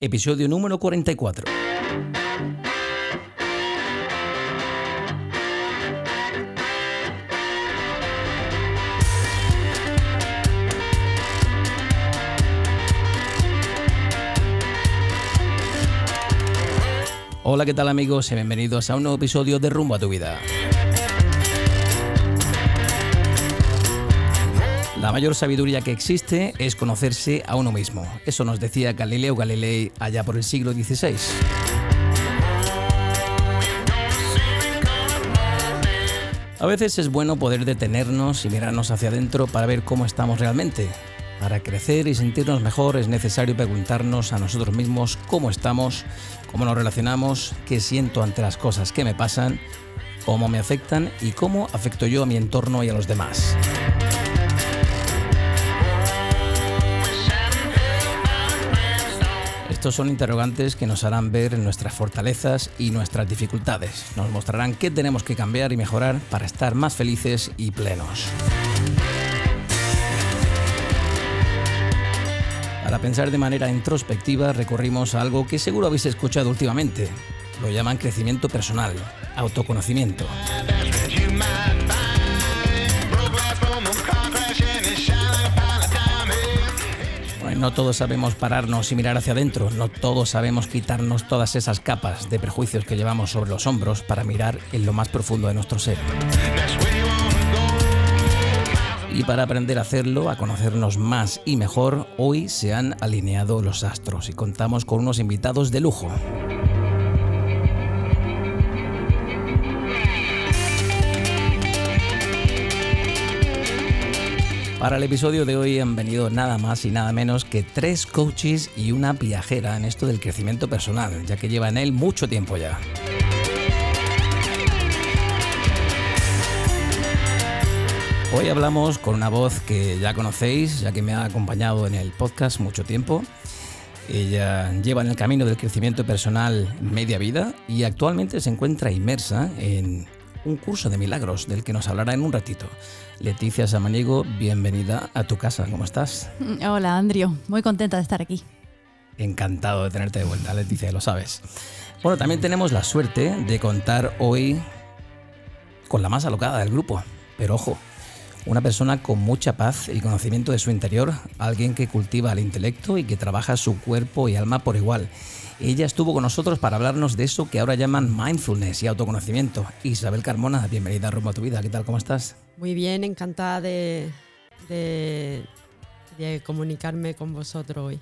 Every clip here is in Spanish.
episodio número 44. Hola, ¿qué tal amigos? Y bienvenidos a un nuevo episodio de Rumbo a tu vida. La mayor sabiduría que existe es conocerse a uno mismo. Eso nos decía Galileo Galilei allá por el siglo XVI. A veces es bueno poder detenernos y mirarnos hacia adentro para ver cómo estamos realmente. Para crecer y sentirnos mejor es necesario preguntarnos a nosotros mismos cómo estamos, cómo nos relacionamos, qué siento ante las cosas que me pasan, cómo me afectan y cómo afecto yo a mi entorno y a los demás. Estos son interrogantes que nos harán ver nuestras fortalezas y nuestras dificultades. Nos mostrarán qué tenemos que cambiar y mejorar para estar más felices y plenos. Para pensar de manera introspectiva recurrimos a algo que seguro habéis escuchado últimamente. Lo llaman crecimiento personal, autoconocimiento. No todos sabemos pararnos y mirar hacia adentro, no todos sabemos quitarnos todas esas capas de prejuicios que llevamos sobre los hombros para mirar en lo más profundo de nuestro ser. Y para aprender a hacerlo, a conocernos más y mejor, hoy se han alineado los astros y contamos con unos invitados de lujo. Para el episodio de hoy han venido nada más y nada menos que tres coaches y una viajera en esto del crecimiento personal, ya que lleva en él mucho tiempo ya. Hoy hablamos con una voz que ya conocéis, ya que me ha acompañado en el podcast mucho tiempo. Ella lleva en el camino del crecimiento personal media vida y actualmente se encuentra inmersa en un curso de milagros del que nos hablará en un ratito. Leticia Samaniego, bienvenida a tu casa, ¿cómo estás? Hola, Andrio, muy contenta de estar aquí. Encantado de tenerte de vuelta, Leticia, lo sabes. Bueno, también tenemos la suerte de contar hoy con la más alocada del grupo, pero ojo, una persona con mucha paz y conocimiento de su interior, alguien que cultiva el intelecto y que trabaja su cuerpo y alma por igual ella estuvo con nosotros para hablarnos de eso que ahora llaman mindfulness y autoconocimiento. Isabel Carmona, bienvenida a Rumbo a tu vida. ¿Qué tal? ¿Cómo estás? Muy bien, encantada de, de, comunicarme con vosotros hoy.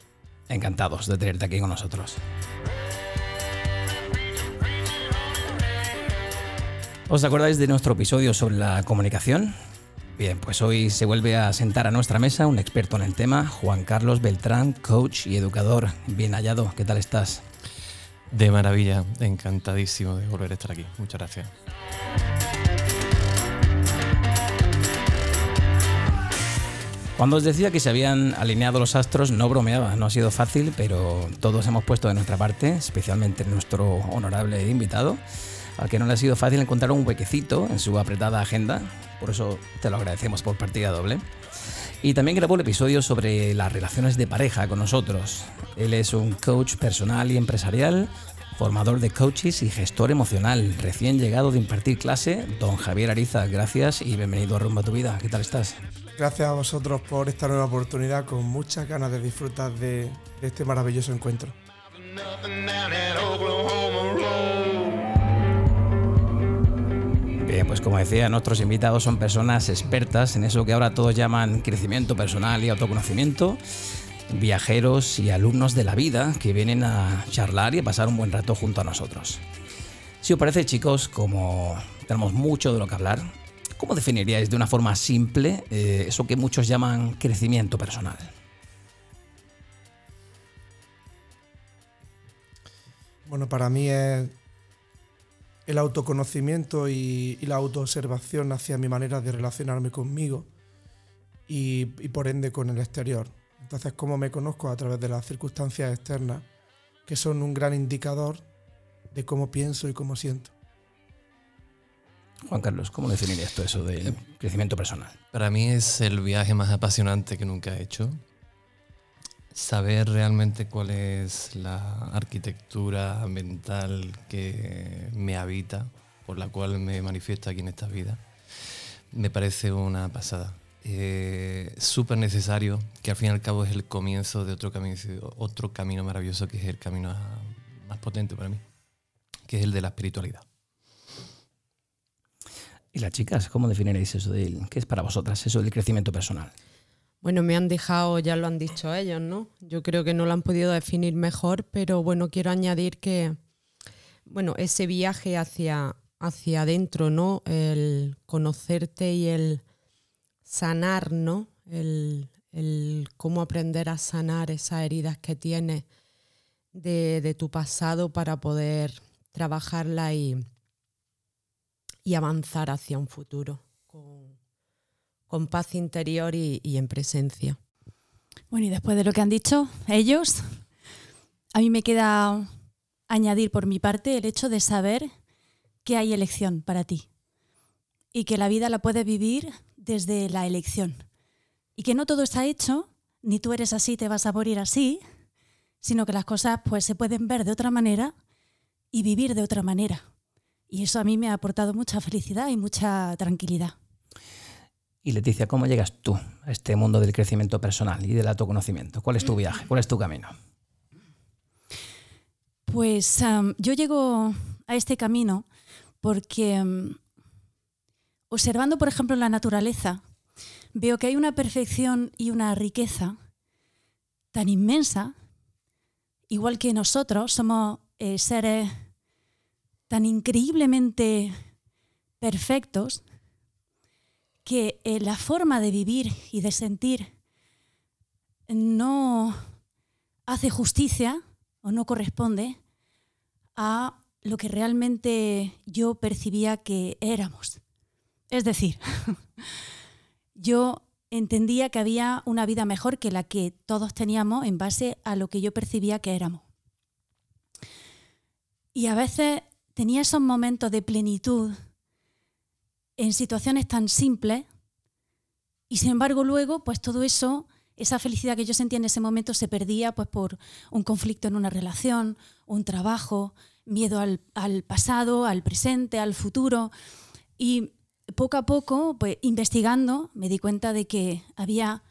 Encantados de tenerte aquí con nosotros. ¿Os acordáis de nuestro episodio sobre la comunicación? Bien, pues hoy se vuelve a sentar a nuestra mesa un experto en el tema, Juan Carlos Beltrán, coach y educador. Bien hallado, ¿qué tal estás? De maravilla, encantadísimo de volver a estar aquí. Muchas gracias. Cuando os decía que se habían alineado los astros, no bromeaba, no ha sido fácil, pero todos hemos puesto de nuestra parte, especialmente nuestro honorable invitado al que no le ha sido fácil encontrar un huequecito en su apretada agenda, por eso te lo agradecemos por partida doble. Y también grabó el episodio sobre las relaciones de pareja con nosotros. Él es un coach personal y empresarial, formador de coaches y gestor emocional, recién llegado de impartir clase, don Javier Ariza. Gracias y bienvenido a Rumbo a tu Vida. ¿Qué tal estás? Gracias a vosotros por esta nueva oportunidad, con muchas ganas de disfrutar de este maravilloso encuentro. Bien, pues como decía, nuestros invitados son personas expertas en eso que ahora todos llaman crecimiento personal y autoconocimiento, viajeros y alumnos de la vida que vienen a charlar y a pasar un buen rato junto a nosotros. Si os parece, chicos, como tenemos mucho de lo que hablar, ¿cómo definiríais de una forma simple eh, eso que muchos llaman crecimiento personal? Bueno, para mí es el autoconocimiento y, la autoobservación hacia mi manera de relacionarme conmigo y, por ende con el exterior. Entonces, cómo me conozco a través de las circunstancias externas, que son un gran indicador de cómo pienso y cómo siento. Juan Carlos, ¿cómo definirías esto eso del crecimiento personal? Para mí es el viaje más apasionante que nunca he hecho. Saber realmente cuál es la arquitectura mental que me habita, por la cual me manifiesto aquí en esta vida, me parece una pasada. Eh, Súper necesario, que al fin y al cabo es el comienzo de otro camino, otro camino maravilloso que es el camino más potente para mí, que es el de la espiritualidad. ¿Y las chicas, cómo definiréis eso del, qué es para vosotras eso del crecimiento personal? Bueno, me han dejado, ya lo han dicho ellos, ¿no? Yo creo que no lo han podido definir mejor, pero bueno, quiero añadir que, bueno, ese viaje hacia, hacia adentro, ¿no? El conocerte y el sanar, ¿no? El, cómo aprender a sanar esas heridas que tienes de, tu pasado para poder trabajarla y, y avanzar hacia un futuro paz interior y, en presencia. Bueno, y después de lo que han dicho ellos, a mí me queda añadir por mi parte el hecho de saber que hay elección para ti y que la vida la puedes vivir desde la elección y que no todo está hecho, ni tú eres así, te vas a morir así, sino que las cosas pues se pueden ver de otra manera y vivir de otra manera. Y eso a mí me ha aportado mucha felicidad y mucha tranquilidad. Y Leticia, ¿cómo llegas tú a este mundo del crecimiento personal y del autoconocimiento? ¿Cuál es tu viaje? ¿Cuál es tu camino? Pues yo llego a este camino porque observando, por ejemplo, la naturaleza, veo que hay una perfección y una riqueza tan inmensa, igual que nosotros somos eh, seres tan increíblemente perfectos, que eh, la forma de vivir y de sentir no hace justicia o no corresponde a lo que realmente yo percibía que éramos. Es decir, yo entendía que había una vida mejor que la que todos teníamos en base a lo que yo percibía que éramos. Y a veces tenía esos momentos de plenitud en situaciones tan simples y sin embargo luego pues todo eso, esa felicidad que yo sentía en ese momento se perdía pues por un conflicto en una relación, un trabajo, miedo al, pasado, al presente, al futuro. Y poco a poco pues investigando me di cuenta de que había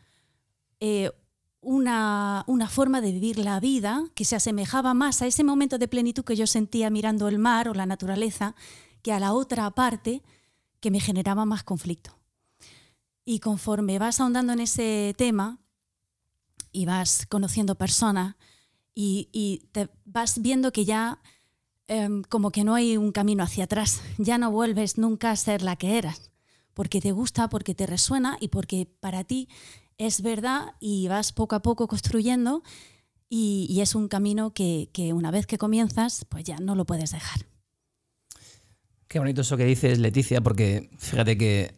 eh, una, una, forma de vivir la vida que se asemejaba más a ese momento de plenitud que yo sentía mirando el mar o la naturaleza que a la otra parte que me generaba más conflicto. Y conforme vas ahondando en ese tema y vas conociendo personas y, te vas viendo que ya em, como que no hay un camino hacia atrás, ya no vuelves nunca a ser la que eras, porque te gusta, porque te resuena y porque para ti es verdad y vas poco a poco construyendo y, es un camino que, que una vez que comienzas, pues ya no lo puedes dejar. Qué bonito eso que dices, Leticia, porque fíjate que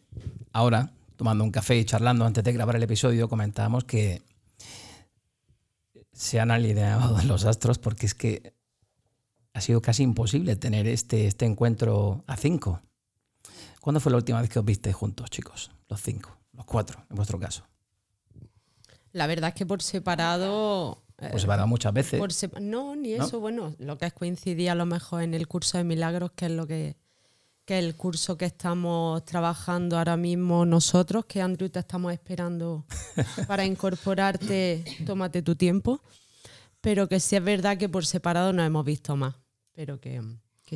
ahora, tomando un café y charlando antes de grabar el episodio, comentábamos que se han alineado los astros porque es que ha sido casi imposible tener este, este encuentro a cinco. ¿Cuándo fue la última vez que os viste juntos, chicos? Los cinco, los cuatro, en vuestro caso. La verdad es que por separado por separado muchas veces. no, ni eso. Bueno, lo que es coincidía a lo mejor en el curso de milagros, que es lo que que el curso que estamos trabajando ahora mismo nosotros, que Andrew te estamos esperando para incorporarte, tómate tu tiempo, pero que sí es verdad que por separado nos hemos visto más, pero que,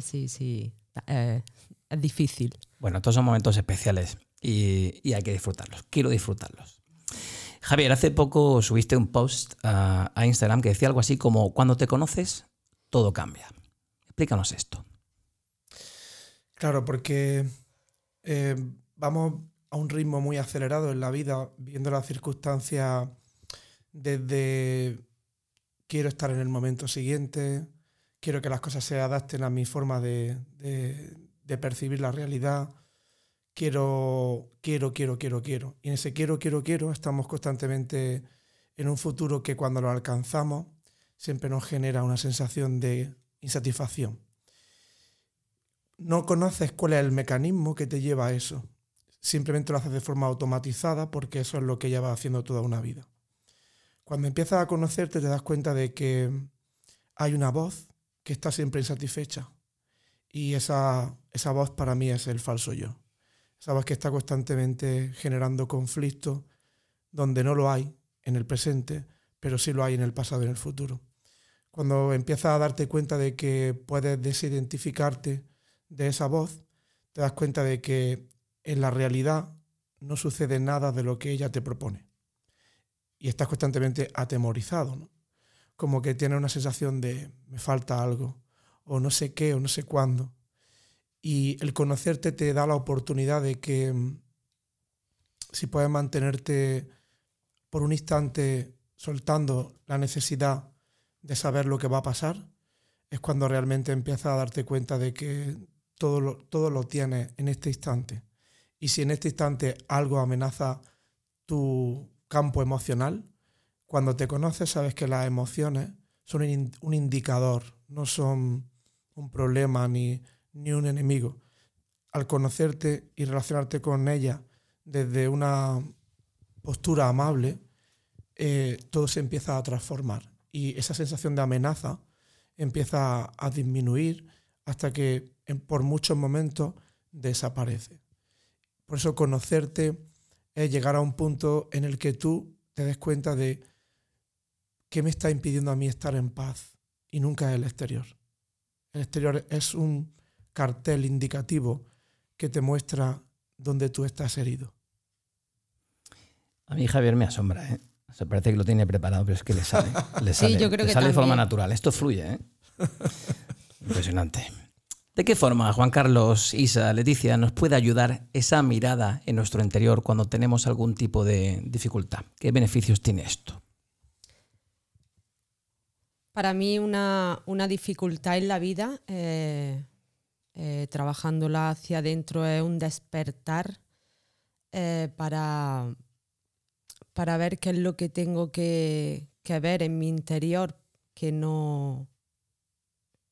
sí, sí, eh, es difícil. Bueno, todos son momentos especiales y, hay que disfrutarlos, quiero disfrutarlos. Javier, hace poco subiste un post a Instagram que decía algo así como, cuando te conoces, todo cambia. Explícanos esto. Claro, porque eh, vamos a un ritmo muy acelerado en la vida, viendo las circunstancias desde quiero estar en el momento siguiente, quiero que las cosas se adapten a mi forma de, percibir la realidad, quiero, quiero, quiero, quiero, quiero. Y en ese quiero, quiero, quiero estamos constantemente en un futuro que cuando lo alcanzamos siempre nos genera una sensación de insatisfacción no conoces cuál es el mecanismo que te lleva a eso. Simplemente lo haces de forma automatizada porque eso es lo que lleva haciendo toda una vida. Cuando empiezas a conocerte te das cuenta de que hay una voz que está siempre insatisfecha. Y esa, esa voz para mí es el falso yo. Esa voz que está constantemente generando conflictos donde no lo hay en el presente, pero sí lo hay en el pasado y en el futuro. Cuando empiezas a darte cuenta de que puedes desidentificarte de esa voz, te das cuenta de que en la realidad no sucede nada de lo que ella te propone. Y estás constantemente atemorizado, ¿no? Como que tienes una sensación de me falta algo, o no sé qué, o no sé cuándo. Y el conocerte te da la oportunidad de que mm, si puedes mantenerte por un instante soltando la necesidad de saber lo que va a pasar, es cuando realmente empiezas a darte cuenta de que todo lo, todo lo tienes en este instante. Y si en este instante algo amenaza tu campo emocional, cuando te conoces sabes que las emociones son un indicador, no son un problema ni, ni un enemigo. Al conocerte y relacionarte con ella desde una postura amable, eh, todo se empieza a transformar y esa sensación de amenaza empieza a disminuir hasta que por muchos momentos desaparece. Por eso conocerte es llegar a un punto en el que tú te des cuenta de qué me está impidiendo a mí estar en paz y nunca el exterior. El exterior es un cartel indicativo que te muestra dónde tú estás herido. A mí Javier me asombra, ¿eh? Se parece que lo tiene preparado, pero es que le sale. Le sale, sí, yo creo le que sale de forma natural. Esto fluye, ¿eh? Impresionante. ¿De qué forma, Juan Carlos, Isa, Leticia, nos puede ayudar esa mirada en nuestro interior cuando tenemos algún tipo de dificultad? ¿Qué beneficios tiene esto? Para mí una, una dificultad en la vida, eh, eh, trabajándola hacia adentro, es un despertar eh, para, para ver qué es lo que tengo que, que ver en mi interior que no,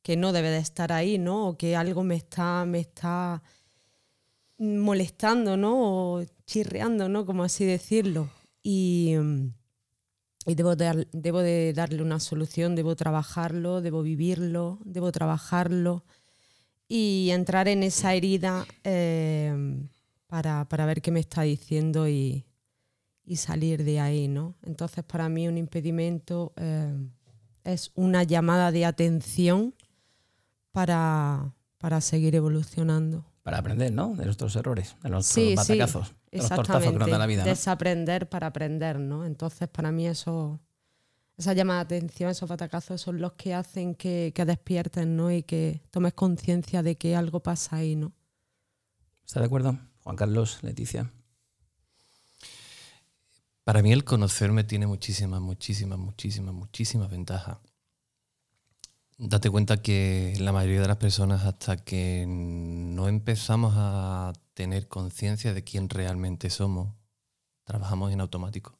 que no debe de estar ahí, ¿no? O que algo me está, me está molestando, ¿no? O chirreando, ¿no? Como así decirlo. Y, y debo, dar- debo de darle una solución, debo trabajarlo, debo vivirlo, debo trabajarlo y entrar en esa herida eh, para, para ver qué me está diciendo y, y salir de ahí, ¿no? Entonces para mí un impedimento eh, es una llamada de atención para, para seguir evolucionando. Para aprender, ¿no? De nuestros errores, de nuestros Sí, sí, batacazos, de los tortazos que nos da la vida. ¿no? Desaprender para aprender, ¿no? Entonces, para mí eso, esa llamada de atención, esos batacazos son los que hacen que, que despiertes, ¿no? Y que tomes conciencia de que algo pasa ahí, ¿no? ¿Está de acuerdo? Juan Carlos, Leticia. Para mí el conocerme tiene muchísimas, muchísimas, muchísimas, muchísimas ventajas. Date cuenta que la mayoría de las personas hasta que no empezamos a tener conciencia de quién realmente somos, trabajamos en automático.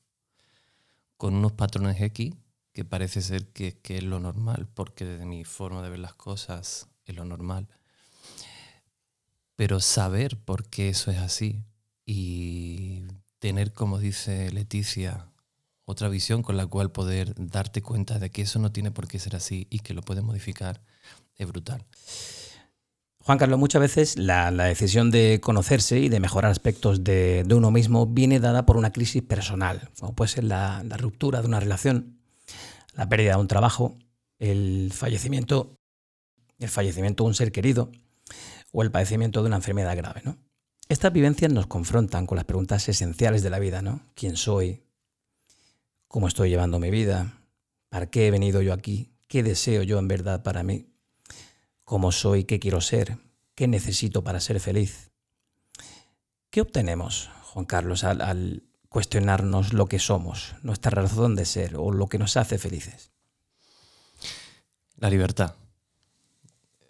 Con unos patrones X que parece ser que, es lo normal, porque desde mi forma de ver las cosas es lo normal. Pero saber por qué eso es así y tener, como dice Leticia, otra visión con la cual poder darte cuenta de que eso no tiene por qué ser así y que lo puedes modificar, es brutal. Juan Carlos, muchas veces la, la decisión de conocerse y de mejorar aspectos de, de uno mismo viene dada por una crisis personal, como puede ser la, la ruptura de una relación, la pérdida de un trabajo, el fallecimiento, el fallecimiento de un ser querido o el padecimiento de una enfermedad grave. ¿no? Estas vivencias nos confrontan con las preguntas esenciales de la vida, ¿no? ¿Quién soy? ¿Cómo estoy llevando mi vida? ¿Para qué he venido yo aquí? ¿Qué deseo yo en verdad para mí? ¿Cómo soy? ¿Qué quiero ser? ¿Qué necesito para ser feliz? ¿Qué obtenemos, Juan Carlos, al, al cuestionarnos lo que somos, nuestra razón de ser o lo que nos hace felices? La libertad.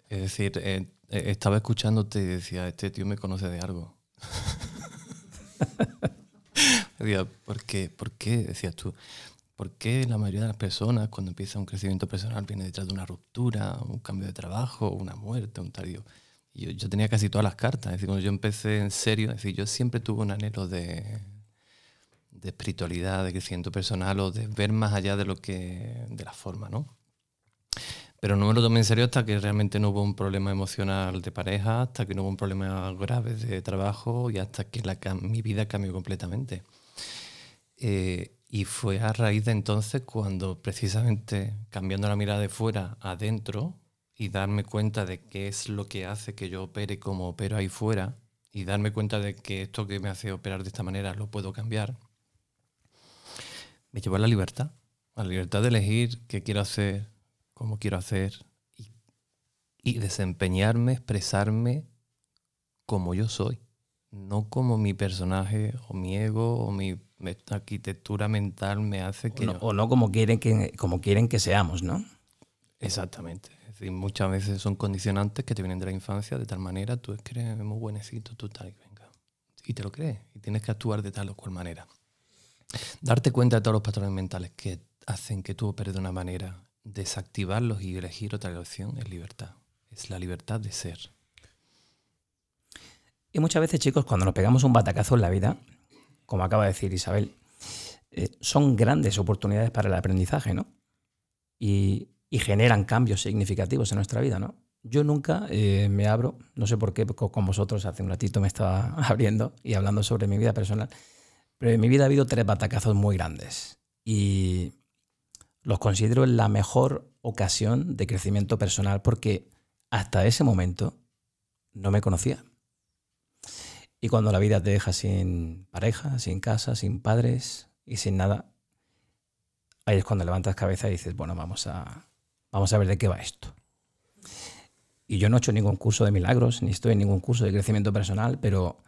Es decir, eh, eh, estaba escuchándote y decía, este tío me conoce de algo. Decía, ¿por qué? Decías tú. ¿Por qué la mayoría de las personas cuando empieza un crecimiento personal viene detrás de una ruptura, un cambio de trabajo, una muerte, un? Y Yo, yo, tenía casi todas las cartas. Es decir, cuando yo empecé en serio, es decir, yo siempre tuve un anhelo de, de espiritualidad, de crecimiento personal o de ver más allá de lo que de la forma, ¿no? Pero no me lo tomé en serio hasta que realmente no hubo un problema emocional de pareja, hasta que no hubo un problema grave de trabajo y hasta que mi vida cambió completamente. Eh, y fue a raíz de entonces cuando precisamente cambiando la mirada de fuera adentro y darme cuenta de qué es lo que hace que yo opere como opero ahí fuera y darme cuenta de que esto que me hace operar de esta manera lo puedo cambiar, me llevó a la libertad, a la libertad de elegir qué quiero hacer, cómo quiero hacer y, desempeñarme, expresarme como yo soy, no como mi personaje o mi ego o mi arquitectura mental me hace que... O no, como, quieren que, como quieren que seamos, ¿no? Exactamente. Es decir, muchas veces son condicionantes que te vienen de la infancia de tal manera, tú crees muy buenecito, tú tal, venga. Y te lo crees. Y tienes que actuar de tal o cual manera. Darte cuenta de todos los patrones mentales que hacen que tú operes de una manera, desactivarlos y elegir otra elección es libertad. Es la libertad de ser. Y muchas veces, chicos, cuando nos pegamos un batacazo en la vida, como acaba de decir Isabel, eh, son grandes oportunidades para el aprendizaje, ¿no? Y, generan cambios significativos en nuestra vida, ¿no? Yo nunca eh, me abro, no sé por qué, con vosotros hace un ratito me estaba abriendo y hablando sobre mi vida personal. Pero en mi vida ha habido tres batacazos muy grandes y los considero la mejor ocasión de crecimiento personal porque hasta ese momento no me conocía. Y cuando la vida te deja sin pareja, sin casa, sin padres y sin nada, ahí es cuando levantas cabeza y dices, bueno, vamos a, vamos a ver de qué va esto. Y yo no he hecho ningún curso de milagros, ni estoy en ningún curso de crecimiento personal, pero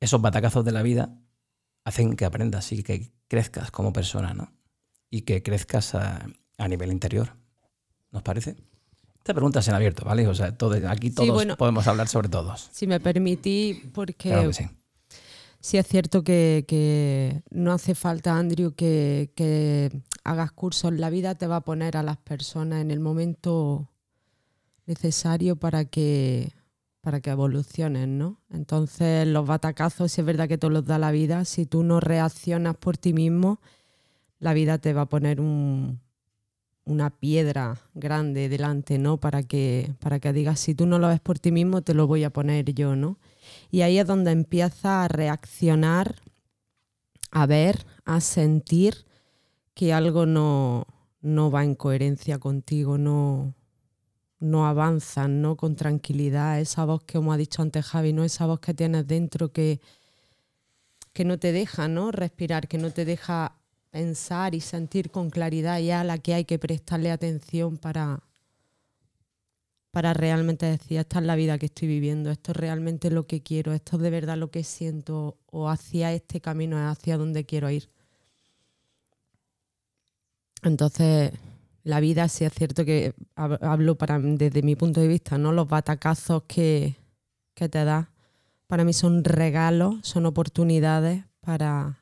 esos batacazos de la vida hacen que aprendas y que crezcas como persona, ¿no? Y que crezcas a, nivel interior. ¿Nos parece? Esta pregunta se en abierto, ¿vale? O sea, todo, aquí todos podemos hablar sobre todos. Si me permití, porque sí. es cierto que, no hace falta, Andrew, que, que, hagas cursos. La vida te va a poner a las personas en el momento necesario para que para que evolucionen, ¿no? Entonces los batacazos, si es verdad que te los da la vida, si tú no reaccionas por ti mismo, la vida te va a poner una piedra grande delante, ¿no? Para que, para que digas, si tú no lo ves por ti mismo, te lo voy a poner yo, ¿no? Y ahí es donde empieza a reaccionar, a ver, a sentir que algo no, no va en coherencia contigo, no, no avanzan, ¿no? Con tranquilidad, esa voz que, como ha dicho antes Javi, ¿no? Esa voz que tienes dentro que, que no te deja, ¿no? Respirar, que no te deja pensar y sentir con claridad y a la que hay que prestarle atención para, para realmente decir, esta es la vida que estoy viviendo, esto es realmente lo que quiero, esto es de verdad lo que siento o hacia este camino es hacia donde quiero ir. Entonces, la vida sí es cierto que hablo desde mi punto de vista, ¿no? Los batacazos que, te da, para mí son regalos, son oportunidades para,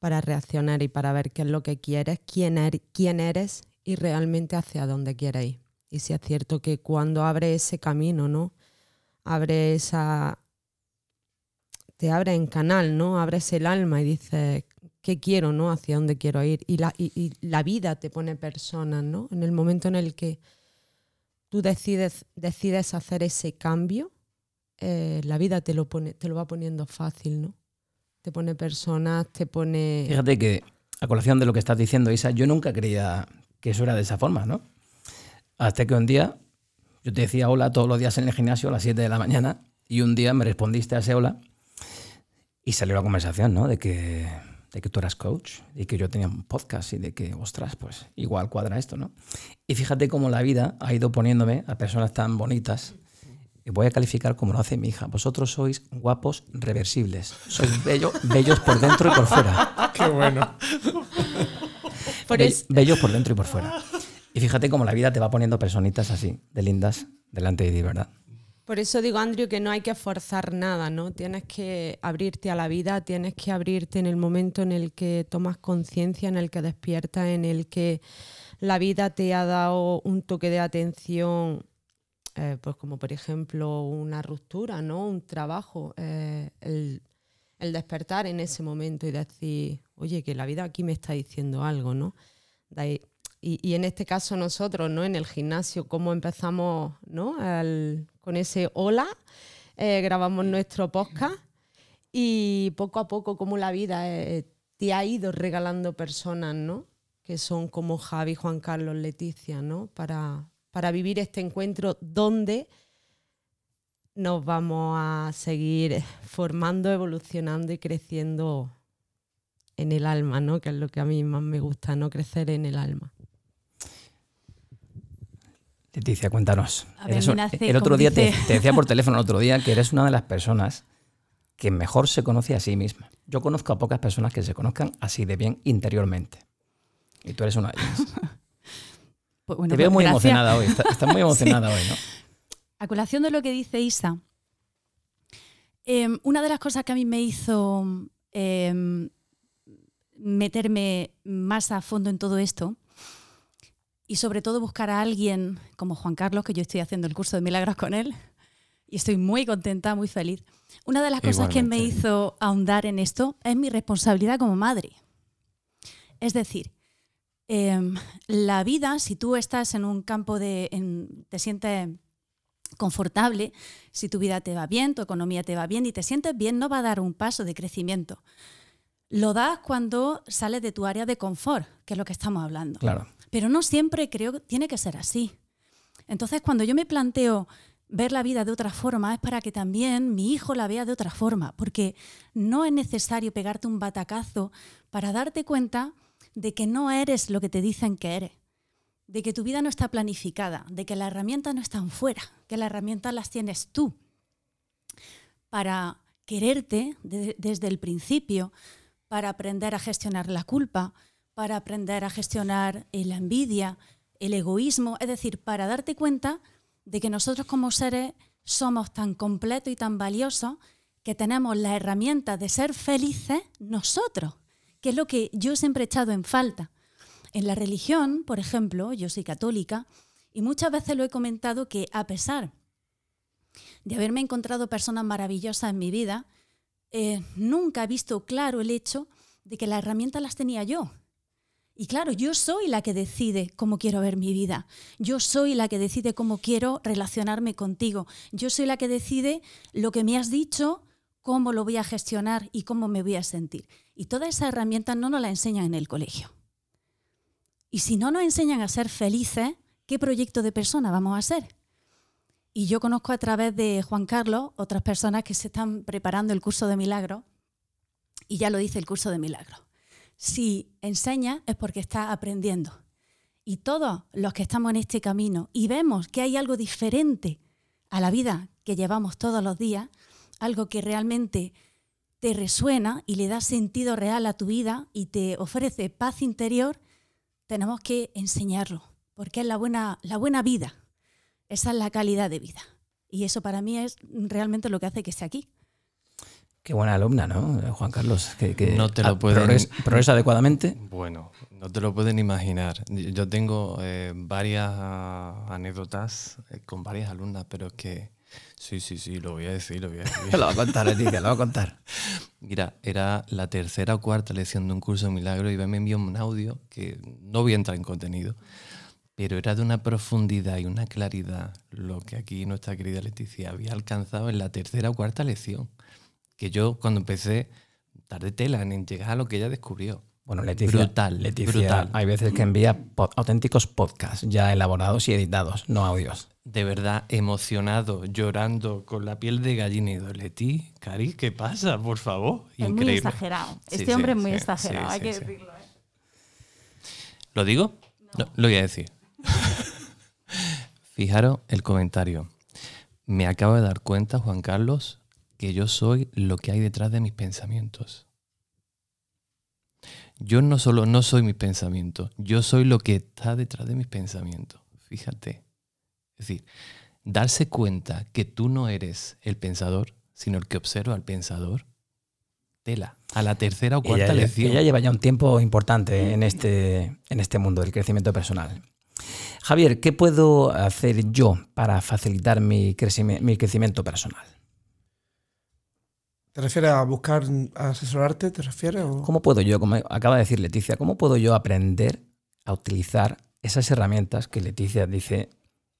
para reaccionar y para ver qué es lo que quieres, quién, er, quién eres y realmente hacia dónde quieres ir. Y sí es cierto que cuando abre ese camino, ¿no? Abre esa. te abre en canal, ¿no? Abres el alma y dices, qué quiero, ¿no? Hacia dónde quiero ir. Y la, y, la vida te pone personas, ¿no? En el momento en el que tú decides, decides hacer ese cambio, eh, la vida te lo, pone, te lo va poniendo fácil, ¿no? Te pone personas, te pone... Fíjate que, a colación de lo que estás diciendo, Isa, yo nunca creía que eso era de esa forma, ¿no? Hasta que un día yo te decía hola todos los días en el gimnasio a las 7 de la mañana y un día me respondiste a ese hola y salió la conversación, ¿no? De que de que tú eras coach y que yo tenía un podcast y de que, ostras, pues igual cuadra esto, ¿no? Y fíjate cómo la vida ha ido poniéndome a personas tan bonitas voy a calificar como lo hace mi hija. Vosotros sois guapos reversibles. Sois bello, bellos por dentro y por fuera. Qué bueno. bellos por dentro y por fuera. Y fíjate cómo la vida te va poniendo personitas así, de lindas, delante de ti, ¿verdad? Por eso digo, Andrew, que no hay que forzar nada, ¿no? Tienes que abrirte a la vida, tienes que abrirte en el momento en el que tomas conciencia, en el que despiertas, en el que la vida te ha dado un toque de atención, eh, pues como por ejemplo una ruptura, ¿no? Un trabajo, eh, el, el despertar en ese momento y decir, oye, que la vida aquí me está diciendo algo, ¿no? y, en este caso nosotros, ¿no? En el gimnasio, cómo empezamos, ¿no? con ese hola, eh, grabamos nuestro podcast y poco a poco como la vida eh, te ha ido regalando personas, ¿no? Que son como Javi, Juan Carlos, Leticia, ¿no? Para, para vivir este encuentro donde nos vamos a seguir formando, evolucionando y creciendo en el alma, ¿no? Que es lo que a mí más me gusta, ¿no? Crecer en el alma. Leticia, cuéntanos. el otro día te, decía por teléfono el otro día que eres una de las personas que mejor se conoce a sí misma. Yo conozco a pocas personas que se conozcan así de bien interiormente. Y tú eres una de ellas. Pues te veo pues muy emocionada hoy. Estás, muy emocionada hoy, ¿no? A colación de lo que dice Isa, em, una de las cosas que a mí me hizo em, meterme más a fondo en todo esto y sobre todo buscar a alguien como Juan Carlos, que yo estoy haciendo el curso de milagros con él y estoy muy contenta, muy feliz. Una de las cosas que me hizo ahondar en esto es mi responsabilidad como madre. Es decir, em, la vida, si tú estás en un campo de, te sientes confortable, si tu vida te va bien, tu economía te va bien y te sientes bien, no va a dar un paso de crecimiento. Lo das cuando sales de tu área de confort, que es lo que estamos hablando. Claro. Pero no siempre creo que tiene que ser así. Entonces, cuando yo me planteo ver la vida de otra forma, es para que también mi hijo la vea de otra forma, porque no es necesario pegarte un batacazo para darte cuenta de que no eres lo que te dicen que eres, de que tu vida no está planificada, de que las herramientas no están fuera, que las herramientas las tienes tú. Para quererte desde el principio, para aprender a gestionar la culpa, para aprender a gestionar la envidia, el egoísmo, es decir, para darte cuenta de que nosotros como seres somos tan completos y tan valiosos que tenemos la herramienta de ser felices nosotros, que es lo que yo siempre he echado en falta. En la religión, por ejemplo, yo soy católica y muchas veces lo he comentado que a pesar de haberme encontrado personas maravillosas en mi vida, eh, nunca he visto claro el hecho de que las herramientas las tenía yo, y claro, yo soy la que decide cómo quiero ver mi vida. Yo soy la que decide cómo quiero relacionarme contigo. Yo soy la que decide lo que me has dicho, cómo lo voy a gestionar y cómo me voy a sentir. Y toda esa herramienta no nos la enseñan en el colegio. Y si no nos enseñan a ser felices, ¿qué proyecto de persona vamos a ser? Y yo conozco a través de Juan Carlos otras personas que se están preparando el curso de milagro y ya lo dice el curso de milagro si enseña es porque está aprendiendo. Y todos los que estamos en este camino y vemos que hay algo diferente a la vida que llevamos todos los días, algo que realmente te resuena y le da sentido real a tu vida y te ofrece paz interior, tenemos que enseñarlo, porque es la buena, la buena vida, esa es la calidad de vida. Y eso para mí es realmente lo que hace que esté aquí. Qué buena alumna, ¿no? Juan Carlos, que, no te lo progresa, adecuadamente. Bueno, no te lo pueden imaginar. Yo tengo eh, varias anécdotas eh, con varias alumnas, pero es que sí, sí, sí, lo voy a decir, lo voy a decir. lo voy a contar, Leticia, lo voy a contar. Mira, era la tercera o cuarta lección de un curso de milagro y me envió un audio que no voy a entrar en contenido, pero era de una profundidad y una claridad lo que aquí nuestra querida Leticia había alcanzado en la tercera o cuarta lección que yo cuando empecé tardé tela en llegar a lo que ella descubrió. Bueno, Leticia, brutal, Leticia, brutal. Hay veces que envía auténticos podcasts ya elaborados y editados, no audios. De verdad, emocionado, llorando, con la piel de gallina y Leti, Cari, ¿qué pasa? Por favor. Es muy exagerado. este hombre es muy exagerado, hay que decirlo. ¿eh? ¿Lo digo? No. lo voy a decir. Fijaros el comentario. Me acabo de dar cuenta, Juan Carlos, que yo soy lo que hay detrás de mis pensamientos. Yo no solo no soy mis pensamientos, yo soy lo que está detrás de mis pensamientos. Fíjate. Es decir, darse cuenta que tú no eres el pensador, sino el que observa al pensador. Tela. A la tercera o cuarta lección. Ella lleva ya un tiempo importante en este, en este mundo del crecimiento personal. Javier, ¿qué puedo hacer yo para facilitar mi, mi crecimiento personal? ¿Te refieres a buscar asesorarte? ¿Te refieres? ¿Cómo puedo yo, como acaba de decir Leticia, cómo puedo yo aprender a utilizar esas herramientas que Leticia dice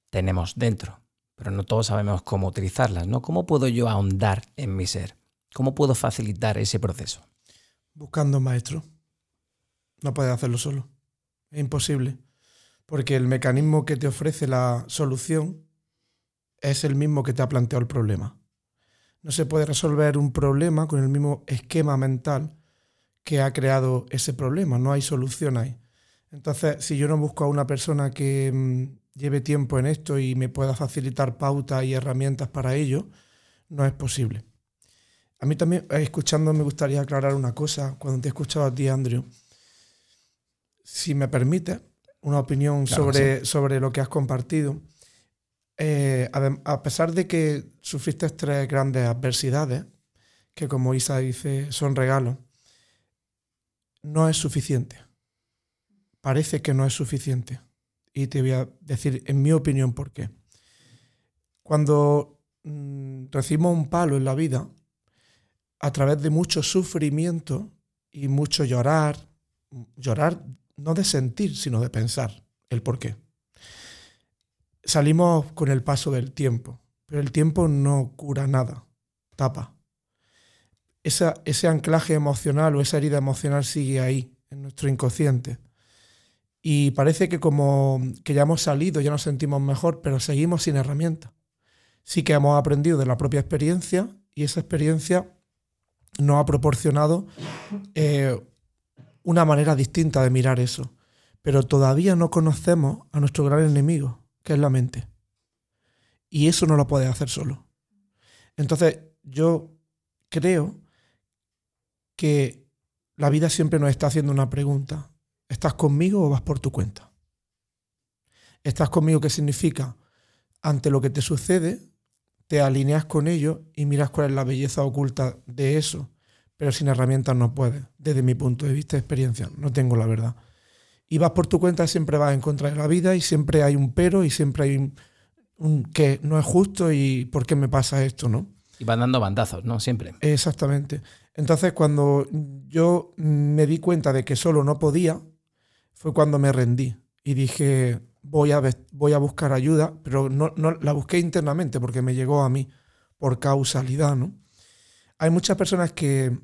tenemos dentro? Pero no todos sabemos cómo utilizarlas, ¿no? ¿Cómo puedo yo ahondar en mi ser? ¿Cómo puedo facilitar ese proceso? Buscando un maestro. No puedes hacerlo solo. Es imposible. Porque el mecanismo que te ofrece la solución es el mismo que te ha planteado el problema. No se puede resolver un problema con el mismo esquema mental que ha creado ese problema. No hay solución ahí. Entonces, si yo no busco a una persona que mm, lleve tiempo en esto y me pueda facilitar pautas y herramientas para ello, no es posible. A mí también, eh, escuchando, me gustaría aclarar una cosa. Cuando te he escuchado a ti, Andrew, si me permite, una opinión sobre, sobre lo que has compartido. Eh, a, pesar de que sufriste tres grandes adversidades, que como Isa dice son regalos, no es suficiente. Parece que no es suficiente. Y te voy a decir, en mi opinión, por qué. Cuando mm, recibimos un palo en la vida, a través de mucho sufrimiento y mucho llorar, llorar no de sentir, sino de pensar el por qué. Salimos con el paso del tiempo, pero el tiempo no cura nada, tapa. ese anclaje emocional o esa herida emocional sigue ahí, en nuestro inconsciente. Y parece que como que ya hemos salido, ya nos sentimos mejor, pero seguimos sin herramientas. Sí que hemos aprendido de la propia experiencia y esa experiencia nos ha proporcionado eh, una manera distinta de mirar eso. Pero todavía no conocemos a nuestro gran enemigo, que es la mente. Y eso no lo puedes hacer solo. Entonces, yo creo que la vida siempre nos está haciendo una pregunta. ¿Estás conmigo o vas por tu cuenta? ¿Estás conmigo qué significa? Ante lo que te sucede, te alineas con ello y miras cuál es la belleza oculta de eso pero sin herramientas no puedes, desde mi punto de vista de experiencia, no tengo la verdad. Y vas por tu cuenta, siempre vas en contra de la vida y siempre hay un pero y siempre hay un, que no es justo y por qué me pasa esto, ¿no? Y van dando bandazos, ¿no? Siempre. Exactamente. Entonces, cuando yo me di cuenta de que solo no podía, fue cuando me rendí y dije, voy a, voy a buscar ayuda, pero no, no, la busqué internamente porque me llegó a mí por causalidad, ¿no? Hay muchas personas que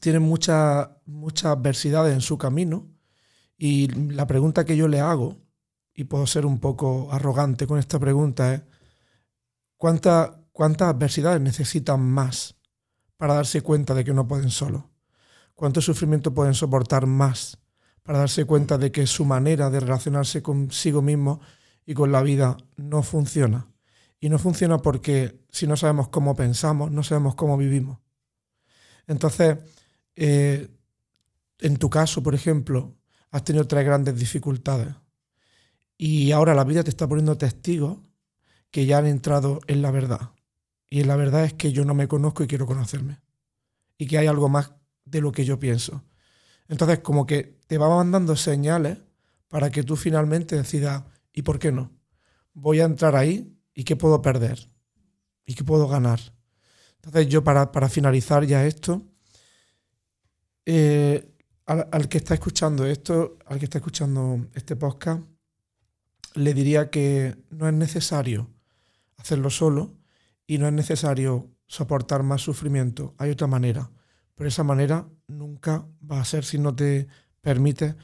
tienen muchas muchas adversidades en su camino y la pregunta que yo le hago, y puedo ser un poco arrogante con esta pregunta, es ¿cuántas adversidades necesitan más para darse cuenta de que no pueden solo? ¿Cuánto sufrimiento pueden soportar más para darse cuenta de que su manera de relacionarse consigo mismo y con la vida no funciona? Y no funciona porque si no sabemos cómo pensamos, no sabemos cómo vivimos. Entonces, eh, en tu caso, por ejemplo, has tenido tres grandes dificultades y ahora la vida te está poniendo testigos que ya han entrado en la verdad. Y la verdad es que yo no me conozco y quiero conocerme. Y que hay algo más de lo que yo pienso. Entonces, como que te va mandando señales para que tú finalmente decidas, ¿y por qué no? Voy a entrar ahí y qué puedo perder y qué puedo ganar. Entonces, yo para, para finalizar ya esto, eh, al, que está escuchando esto, al que está escuchando este podcast, le diría que no es necesario hacerlo solo y no es necesario soportar más sufrimiento. Hay otra manera, pero esa manera nunca va a ser si no te permite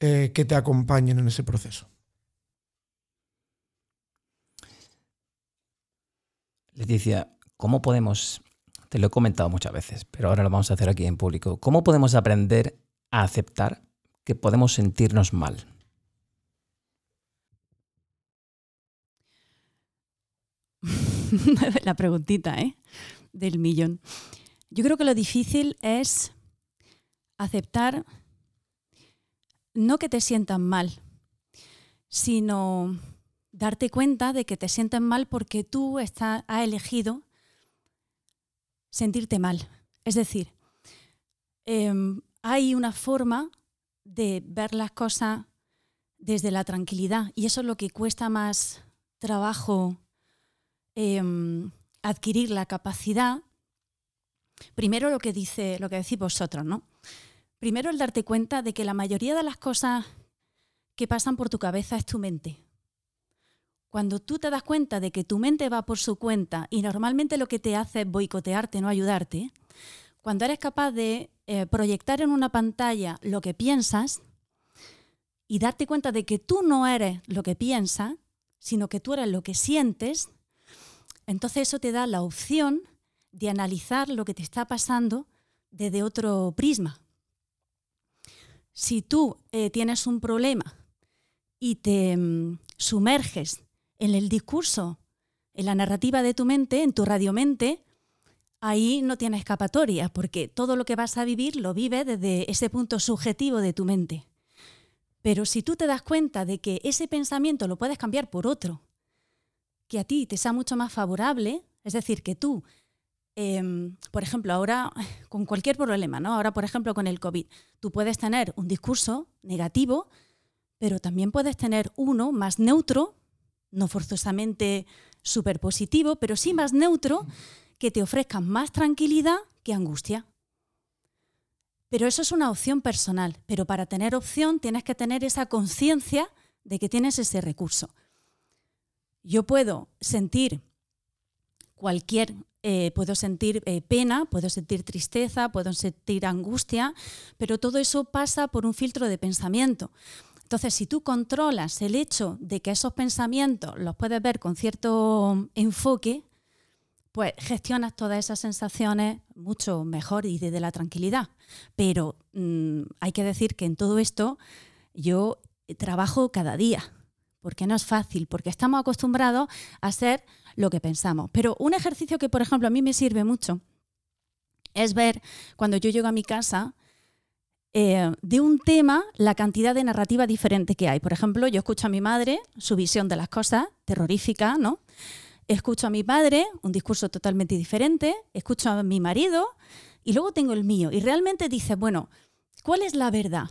eh, que te acompañen en ese proceso. Leticia, ¿cómo podemos te lo he comentado muchas veces, pero ahora lo vamos a hacer aquí en público. ¿Cómo podemos aprender a aceptar que podemos sentirnos mal? La preguntita, ¿eh? Del millón. Yo creo que lo difícil es aceptar no que te sientan mal, sino darte cuenta de que te sienten mal porque tú has elegido sentirte mal. Es decir, em, hay una forma de ver las cosas desde la tranquilidad y eso es lo que cuesta más trabajo em, adquirir la capacidad Primero lo que dice, lo que decís vosotros, ¿no? Primero el darte cuenta de que la mayoría de las cosas que pasan por tu cabeza es tu mente. Cuando tú te das cuenta de que tu mente va por su cuenta y normalmente lo que te hace es boicotearte, no ayudarte, cuando eres capaz de eh, proyectar en una pantalla lo que piensas y darte cuenta de que tú no eres lo que piensas, sino que tú eres lo que sientes, entonces eso te da la opción de analizar lo que te está pasando desde otro prisma. Si tú eh, tienes un problema y te mm, sumerges en el discurso, en la narrativa de tu mente, en tu radiomente, ahí no tienes escapatoria, porque todo lo que vas a vivir lo vives desde ese punto subjetivo de tu mente. Pero si tú te das cuenta de que ese pensamiento lo puedes cambiar por otro, que a ti te sea mucho más favorable, es decir, que tú, em, por ejemplo, ahora con cualquier problema, ¿no? Ahora, por ejemplo, con el COVID, tú puedes tener un discurso negativo, pero también puedes tener uno más neutro, no forzosamente súper positivo, pero sí más neutro, que te ofrezca más tranquilidad que angustia. Pero eso es una opción personal, pero para tener opción tienes que tener esa conciencia de que tienes ese recurso. Yo puedo sentir cualquier, eh, puedo sentir eh, pena, puedo sentir tristeza, puedo sentir angustia, pero todo eso pasa por un filtro de pensamiento. Entonces, si tú controlas el hecho de que esos pensamientos los puedes ver con cierto enfoque, pues gestionas todas esas sensaciones mucho mejor y desde la tranquilidad. Pero mm, hay que decir que en todo esto yo trabajo cada día porque no es fácil, porque estamos acostumbrados a hacer lo que pensamos. Pero un ejercicio que, por ejemplo, a mí me sirve mucho es ver cuando yo llego a mi casa eh, de un tema la cantidad de narrativa diferente que hay. Por ejemplo, yo escucho a mi madre, su visión de las cosas, terrorífica, ¿no? Escucho a mi padre, un discurso totalmente diferente, escucho a mi marido y luego tengo el mío. Y realmente dices, bueno, ¿cuál es la verdad?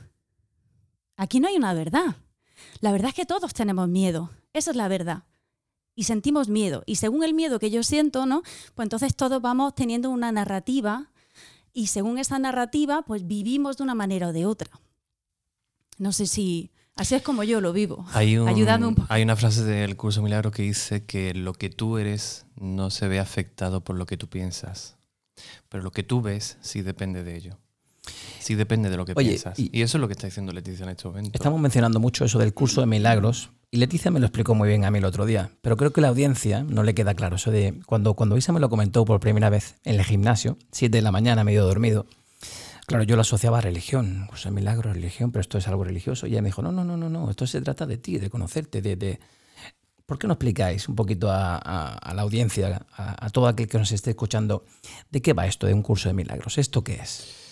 Aquí no hay una verdad. La verdad es que todos tenemos miedo, esa es la verdad. Y sentimos miedo. Y según el miedo que yo siento, ¿no? Pues entonces todos vamos teniendo una narrativa y según esa narrativa, pues vivimos de una manera o de otra. No sé si así es como yo lo vivo. Hay, un, hay una frase del curso Milagro que dice que lo que tú eres no se ve afectado por lo que tú piensas, pero lo que tú ves sí depende de ello. Sí, depende de lo que piensas. Y, eso es lo que está diciendo Leticia en este momento. Estamos mencionando mucho eso del curso de milagros. Y Leticia me lo explicó muy bien a mí el otro día. Pero creo que a la audiencia no le queda claro. Eso de cuando, cuando Isa me lo comentó por primera vez en el gimnasio, 7 de la mañana, medio dormido. Claro, yo lo asociaba a religión. Curso de milagros, religión, pero esto es algo religioso. Y ella me dijo: No, no, no, no, no. Esto se trata de ti, de conocerte, de. de... ¿Por qué no explicáis un poquito a, la audiencia, a, a todo aquel que nos esté escuchando, de qué va esto de un curso de milagros? ¿Esto qué es?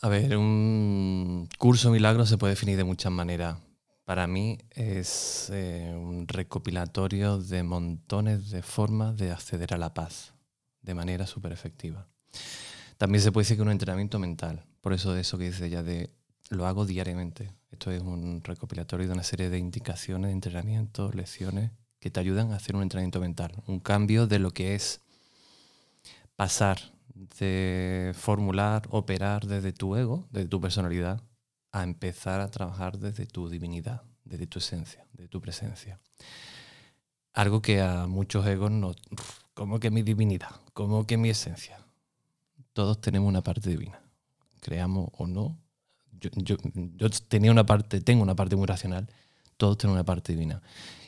A ver, un curso milagro se puede definir de muchas maneras. Para mí es eh, un recopilatorio de montones de formas de acceder a la paz de manera súper efectiva. También se puede decir que un entrenamiento mental, por eso de eso que dice ya de lo hago diariamente. Esto es un recopilatorio de una serie de indicaciones, entrenamientos, lecciones que te ayudan a hacer un entrenamiento mental, un cambio de lo que es pasar de formular, operar desde tu ego, desde tu personalidad, a empezar a trabajar desde tu divinidad, desde tu esencia, de tu presencia. Algo que a muchos egos no... como que mi divinidad? como que mi esencia? Todos tenemos una parte divina, creamos o no. Yo, tenía una parte, tengo una parte muy racional, todos tenemos una parte divina.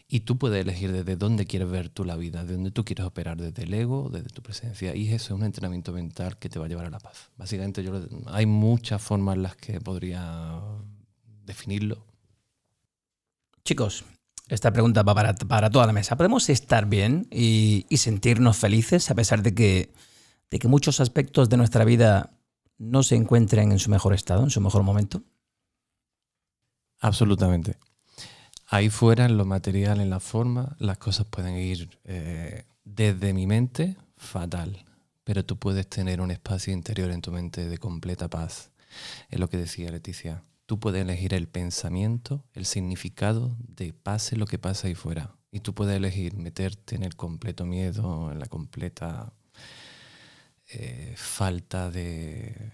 Y tú puedes elegir desde dónde quieres ver tú la vida, de dónde tú quieres operar, desde el ego, desde tu presencia. Y eso es un entrenamiento mental que te va a llevar a la paz. Básicamente yo, hay muchas formas en las que podría definirlo. Chicos, esta pregunta va para, toda la mesa. ¿Podemos estar bien y, sentirnos felices a pesar de que, de que muchos aspectos de nuestra vida no se encuentren en su mejor estado, en su mejor momento? Absolutamente. Ahí fuera, en lo material, en la forma, las cosas pueden ir eh, desde mi mente fatal, pero tú puedes tener un espacio interior en tu mente de completa paz. Es lo que decía Leticia. Tú puedes elegir el pensamiento, el significado de pase lo que pasa ahí fuera. Y tú puedes elegir meterte en el completo miedo, en la completa eh, falta de,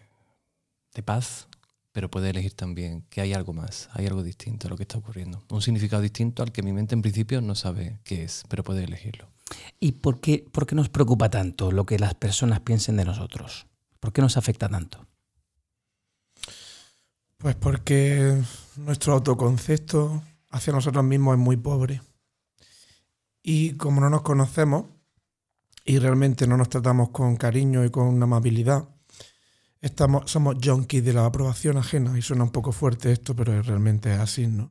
de paz, pero puede elegir también que hay algo más, hay algo distinto a lo que está ocurriendo. Un significado distinto al que mi mente en principio no sabe qué es, pero puede elegirlo. ¿Y por qué, por qué nos preocupa tanto lo que las personas piensen de nosotros? ¿Por qué nos afecta tanto? Pues porque nuestro autoconcepto hacia nosotros mismos es muy pobre. Y como no nos conocemos y realmente no nos tratamos con cariño y con amabilidad, estamos, somos junkies de la aprobación ajena. Y suena un poco fuerte esto, pero realmente es así, ¿no?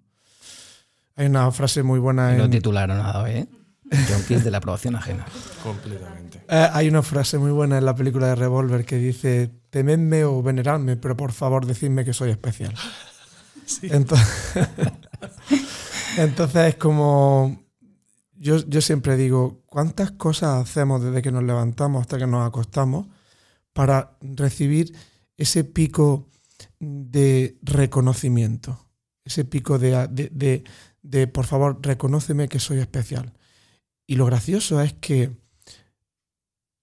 Hay una frase muy buena en... titularon nada, ¿eh? Junkies de la aprobación ajena. Completamente. Eh, hay una frase muy buena en la película de Revolver que dice, temedme o veneradme, pero por favor decidme que soy especial. Entonces, entonces es como, yo, yo siempre digo, ¿cuántas cosas hacemos desde que nos levantamos hasta que nos acostamos para recibir ese pico de reconocimiento? Ese pico de, de, de, de, por favor, reconóceme que soy especial. Y lo gracioso es que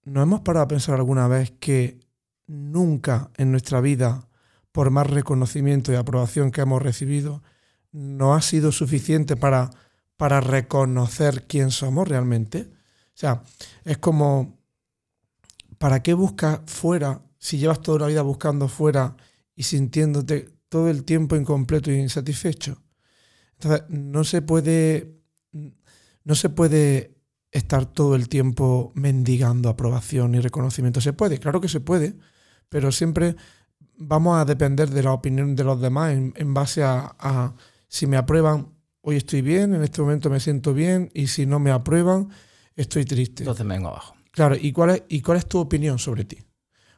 ¿no hemos parado a pensar alguna vez que nunca en nuestra vida, por más reconocimiento y aprobación que hemos recibido, no ha sido suficiente para, para reconocer quién somos realmente? O sea, es como, ¿para qué buscas fuera si llevas toda la vida buscando fuera y sintiéndote todo el tiempo incompleto y insatisfecho? Entonces, no se puede, no se puede estar todo el tiempo mendigando aprobación y reconocimiento. Se puede, claro que se puede, pero siempre vamos a depender de la opinión de los demás en, base a, si me aprueban, hoy estoy bien, en este momento me siento bien, y si no me aprueban, estoy triste. Entonces me vengo abajo. Claro, ¿y cuál es, y cuál es tu opinión sobre ti?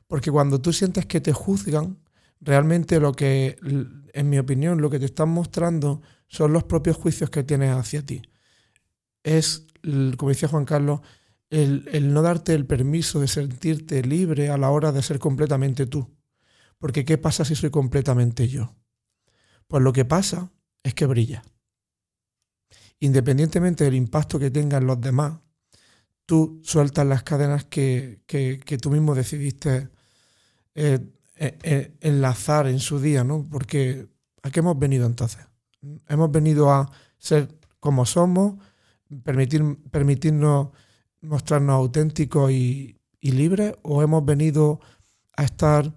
Porque cuando tú sientes que te juzgan, realmente lo que, en mi opinión, lo que te están mostrando son los propios juicios que tienes hacia ti. Es como decía Juan Carlos, el, el, no darte el permiso de sentirte libre a la hora de ser completamente tú. Porque ¿qué pasa si soy completamente yo? Pues lo que pasa es que brilla. Independientemente del impacto que tengan los demás, tú sueltas las cadenas que, tú mismo decidiste eh, eh, enlazar en su día, ¿no? Porque ¿a qué hemos venido entonces? Hemos venido a ser como somos, permitir, permitirnos mostrarnos auténticos y, y libres o hemos venido a estar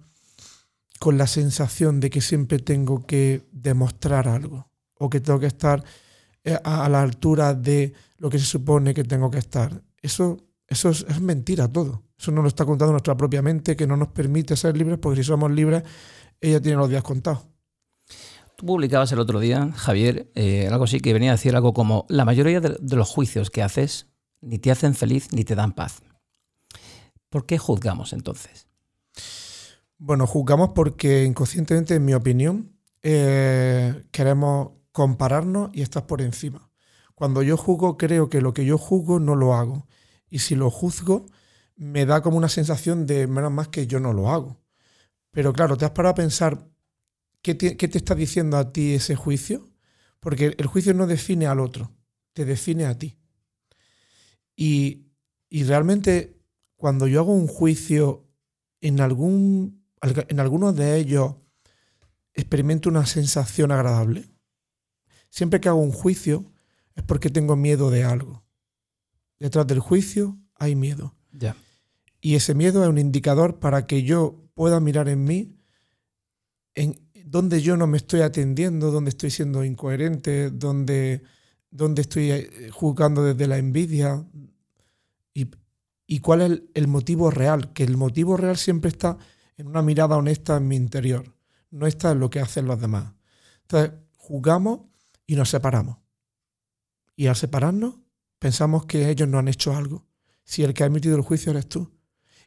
con la sensación de que siempre tengo que demostrar algo o que tengo que estar eh, a, a la altura de lo que se supone que tengo que estar. Eso, eso es, es, mentira todo. Eso nos lo está contando nuestra propia mente que no nos permite ser libres porque si somos libres ella tiene los días contados. Tú publicabas el otro día, Javier, eh, algo así que venía a decir algo como la mayoría de, de, los juicios que haces ni te hacen feliz ni te dan paz. ¿Por qué juzgamos entonces? Bueno, juzgamos porque inconscientemente, en mi opinión, eh, queremos compararnos y estar por encima. Cuando yo juzgo, creo que lo que yo juzgo no lo hago. Y si lo juzgo, me da como una sensación de menos más que yo no lo hago. Pero claro, te has parado a pensar ¿Qué te, ¿Qué te, está diciendo a ti ese juicio? Porque el juicio no define al otro, te define a ti. Y, y realmente cuando yo hago un juicio, en, algún, en algunos de ellos experimento una sensación agradable. Siempre que hago un juicio es porque tengo miedo de algo. Detrás del juicio hay miedo. Ya. Y ese miedo es un indicador para que yo pueda mirar en mí en, donde yo no me estoy atendiendo, donde estoy siendo incoherente, donde, donde estoy eh, juzgando desde la envidia y, y cuál es el, el, motivo real, que el motivo real siempre está en una mirada honesta en mi interior, no está en lo que hacen los demás. Entonces, juzgamos y nos separamos. Y al separarnos, pensamos que ellos no han hecho algo. Si el que ha emitido el juicio eres tú.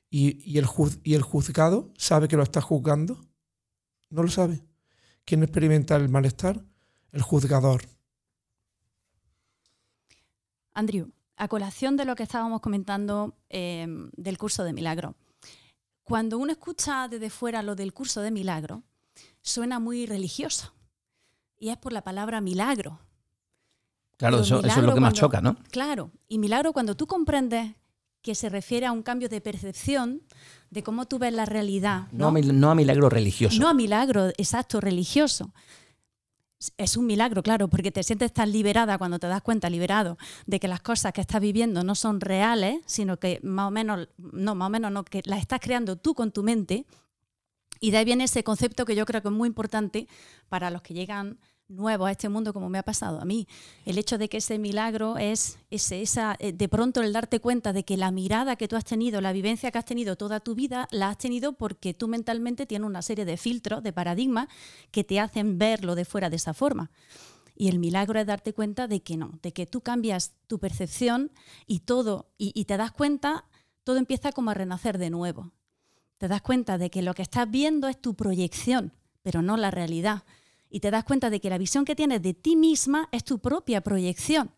Y, y, el, y el juzgado sabe que lo está juzgando, no lo sabe. ¿Quién experimenta el malestar? El juzgador. Andrew, a colación de lo que estábamos comentando eh, del curso de milagro. Cuando uno escucha desde fuera lo del curso de milagro, suena muy religioso. Y es por la palabra milagro. Claro, eso, eso, es lo que más choca, ¿no? Claro, y milagro cuando tú comprendes que se refiere a un cambio de percepción de cómo tú ves la realidad. No, no a milagro religioso. No a milagro, exacto, religioso. Es un milagro, claro, porque te sientes tan liberada cuando te das cuenta, liberado, de que las cosas que estás viviendo no son reales, sino que más o menos, no, más o menos no, que las estás creando tú con tu mente. Y de ahí viene ese concepto que yo creo que es muy importante para los que llegan nuevo a este mundo como me ha pasado a mí. El hecho de que ese milagro es ese, esa, eh, de pronto el darte cuenta de que la mirada que tú has tenido, la vivencia que has tenido toda tu vida, la has tenido porque tú mentalmente tienes una serie de filtros, de paradigmas que te hacen verlo de fuera de esa forma. Y el milagro es darte cuenta de que no, de que tú cambias tu percepción y todo, y te das cuenta, todo empieza como a renacer de nuevo. Te das cuenta de que lo que estás viendo es tu proyección, pero no la realidad y te das cuenta de que la visión que tienes de ti misma es tu propia proyección.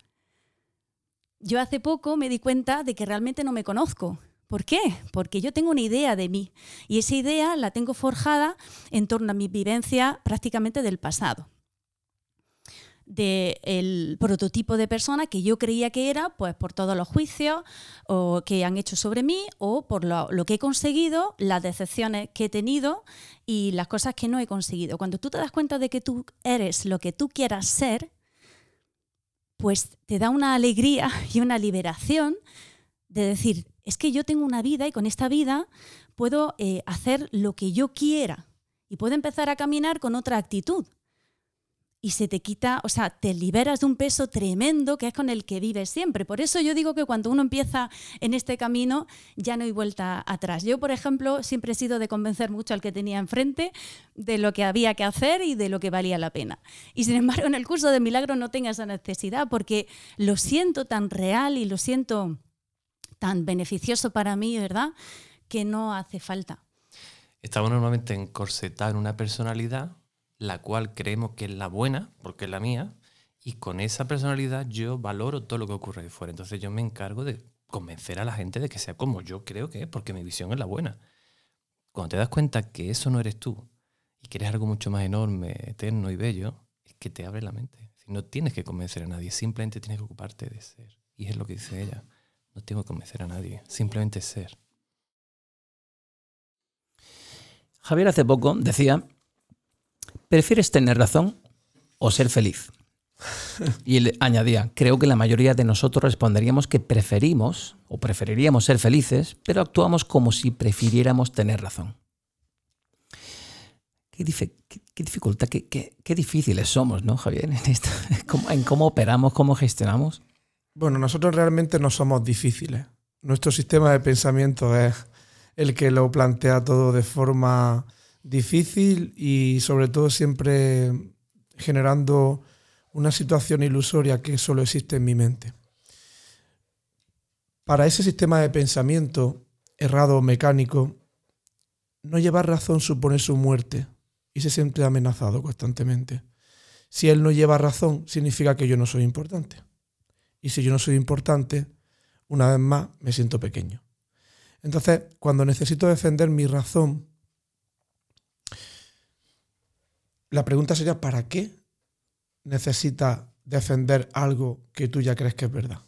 Yo hace poco me di cuenta de que realmente no me conozco. ¿Por qué? Porque yo tengo una idea de mí y esa idea la tengo forjada en torno a mi vivencia prácticamente del pasado del prototipo de persona que yo creía que era, pues por todos los juicios o que han hecho sobre mí o por lo, que he conseguido, las decepciones que he tenido y las cosas que no he conseguido. Cuando tú te das cuenta de que tú eres lo que tú quieras ser, pues te da una alegría y una liberación de decir, es que yo tengo una vida y con esta vida puedo eh, hacer lo que yo quiera y puedo empezar a caminar con otra actitud y se te quita, o sea, te liberas de un peso tremendo que es con el que vives siempre. Por eso yo digo que cuando uno empieza en este camino ya no hay vuelta atrás. Yo, por ejemplo, siempre he sido de convencer mucho al que tenía enfrente de lo que había que hacer y de lo que valía la pena. Y sin embargo, en el curso de milagro no tengo esa necesidad porque lo siento tan real y lo siento tan beneficioso para mí, ¿verdad? Que no hace falta. Estamos normalmente encorsetados en una personalidad la cual creemos que es la buena, porque es la mía, y con esa personalidad yo valoro todo lo que ocurre de fuera. Entonces yo me encargo de convencer a la gente de que sea como yo creo que es, porque mi visión es la buena. Cuando te das cuenta que eso no eres tú y que eres algo mucho más enorme, eterno y bello, es que te abre la mente. No tienes que convencer a nadie, simplemente tienes que ocuparte de ser. Y es lo que dice ella. No tengo que convencer a nadie, simplemente ser. Javier hace poco decía ¿prefieres tener razón o ser feliz? Y él añadía, creo que la mayoría de nosotros responderíamos que preferimos o preferiríamos ser felices, pero actuamos como si prefiriéramos tener razón. Qué, dificultad, qué, difíciles somos, ¿no, Javier? En, en cómo operamos, cómo gestionamos. Bueno, nosotros realmente no somos difíciles. Nuestro sistema de pensamiento es el que lo plantea todo de forma difícil y sobre todo siempre generando una situación ilusoria que solo existe en mi mente. Para ese sistema de pensamiento errado mecánico, no llevar razón supone su muerte y se siente amenazado constantemente. Si él no lleva razón, significa que yo no soy importante. Y si yo no soy importante, una vez más me siento pequeño. Entonces, cuando necesito defender mi razón, la pregunta sería, ¿para qué necesitas defender algo que tú ya crees que es verdad?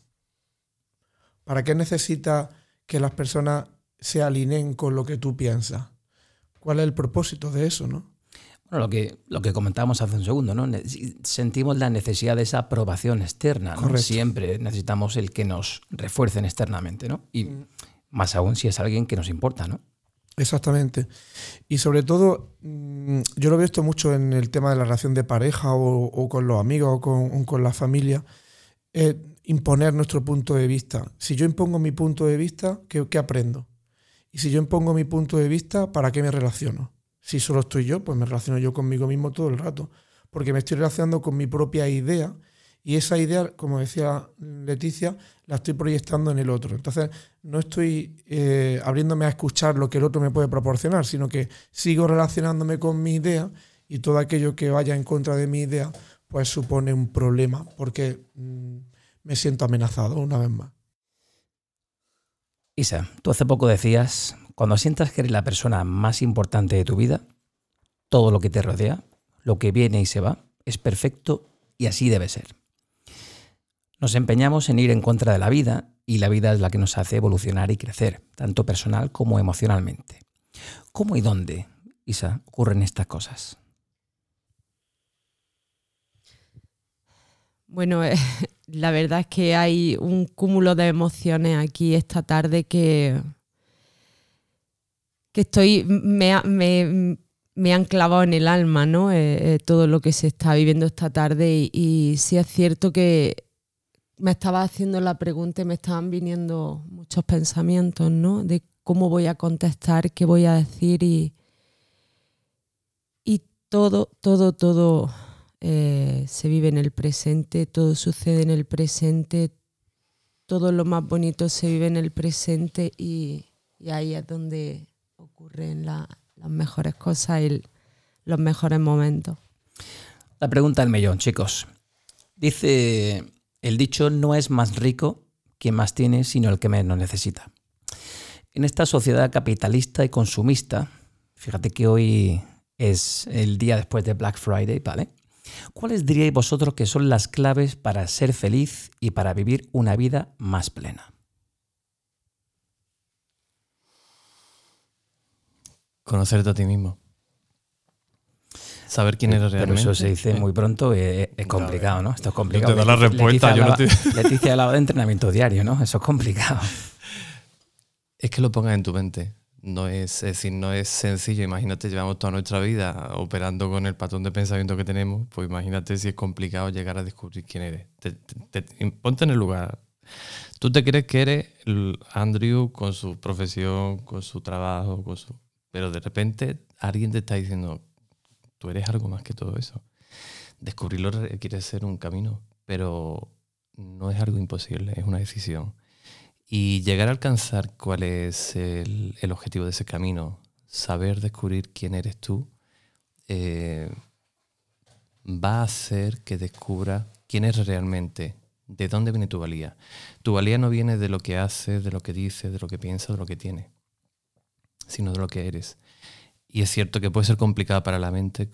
¿Para qué necesitas que las personas se alineen con lo que tú piensas? ¿Cuál es el propósito de eso, no? Bueno, lo que, lo que comentábamos hace un segundo, ¿no? Sentimos la necesidad de esa aprobación externa, ¿no? Siempre necesitamos el que nos refuercen externamente, ¿no? Y mm. más aún si es alguien que nos importa, ¿no? Exactamente. Y sobre todo, mm, yo lo he visto mucho en el tema de la relación de pareja o, con los amigos o con, la familia, imponer nuestro punto de vista. Si yo impongo mi punto de vista, ¿qué, ¿qué, aprendo? Y si yo impongo mi punto de vista, ¿para qué me relaciono? Si solo estoy yo, pues me relaciono yo conmigo mismo todo el rato, porque me estoy relacionando con mi propia idea y esa idea, como decía Leticia, la estoy proyectando en el otro. Entonces, no estoy eh, abriéndome a escuchar lo que el otro me puede proporcionar, sino que sigo relacionándome con mi idea y todo aquello que vaya en contra de mi idea, pues supone un problema, porque mm, me siento amenazado una vez más. Isa, tú hace poco decías, cuando sientas que eres la persona más importante de tu vida, todo lo que te rodea, lo que viene y se va, es perfecto y así debe ser. Nos empeñamos en ir en contra de la vida y la vida es la que nos hace evolucionar y crecer, tanto personal como emocionalmente. ¿Cómo y dónde, Isa, ocurren estas cosas? Bueno, eh, la verdad es que hay un cúmulo de emociones aquí esta tarde que, que estoy, me, me- me han clavado en el alma, ¿no? Eh, eh, todo lo que se está viviendo esta tarde y, y sí es cierto que me estaba haciendo la pregunta y me estaban viniendo muchos pensamientos, ¿no? De cómo voy a contestar, qué voy a decir y, y todo, todo, todo eh, se vive en el presente, todo sucede en el presente, todo lo más bonito se vive en el presente y, y ahí es donde ocurren la- las mejores cosas y los mejores momentos. La pregunta del millón, chicos. Dice, el dicho no es más rico quien más tiene, sino el que menos necesita. En esta sociedad capitalista y consumista, fíjate que hoy es el día después de Black Friday, ¿vale? ¿Cuáles diríais vosotros que son las claves para ser feliz y para vivir una vida más plena? Conocerte a ti mismo. Saber quién eres Pero realmente. eso se dice muy pronto, eh, es complicado, ¿no? Esto es complicado. te doy la Leticia- respuesta, Leticia yo no hablaba- te- Leticia hablaba de entrenamiento diario, ¿no? Eso es complicado. Es que lo pongas en tu mente. No es, es decir, no es sencillo. Imagínate, llevamos toda nuestra vida operando con el patrón de pensamiento que tenemos. Pues imagínate si es complicado llegar a descubrir quién eres. Te- te- te- ponte en el lugar. Tú te crees que eres el Andrew con su profesión, con su trabajo, con su... pero de repente alguien te está diciendo, tú eres algo más que todo eso. Descubrirlo requiere ser un camino, pero no es algo imposible, es una decisión. Y llegar a alcanzar cuál es el, el objetivo de ese camino, saber descubrir quién eres tú, eh, va a hacer que descubra quién eres realmente, de dónde viene tu valía. Tu valía no viene de lo que haces, de lo que dices, de lo que piensas, de lo que tienes, sino de lo que eres. Y es cierto que puede ser complicado para la mente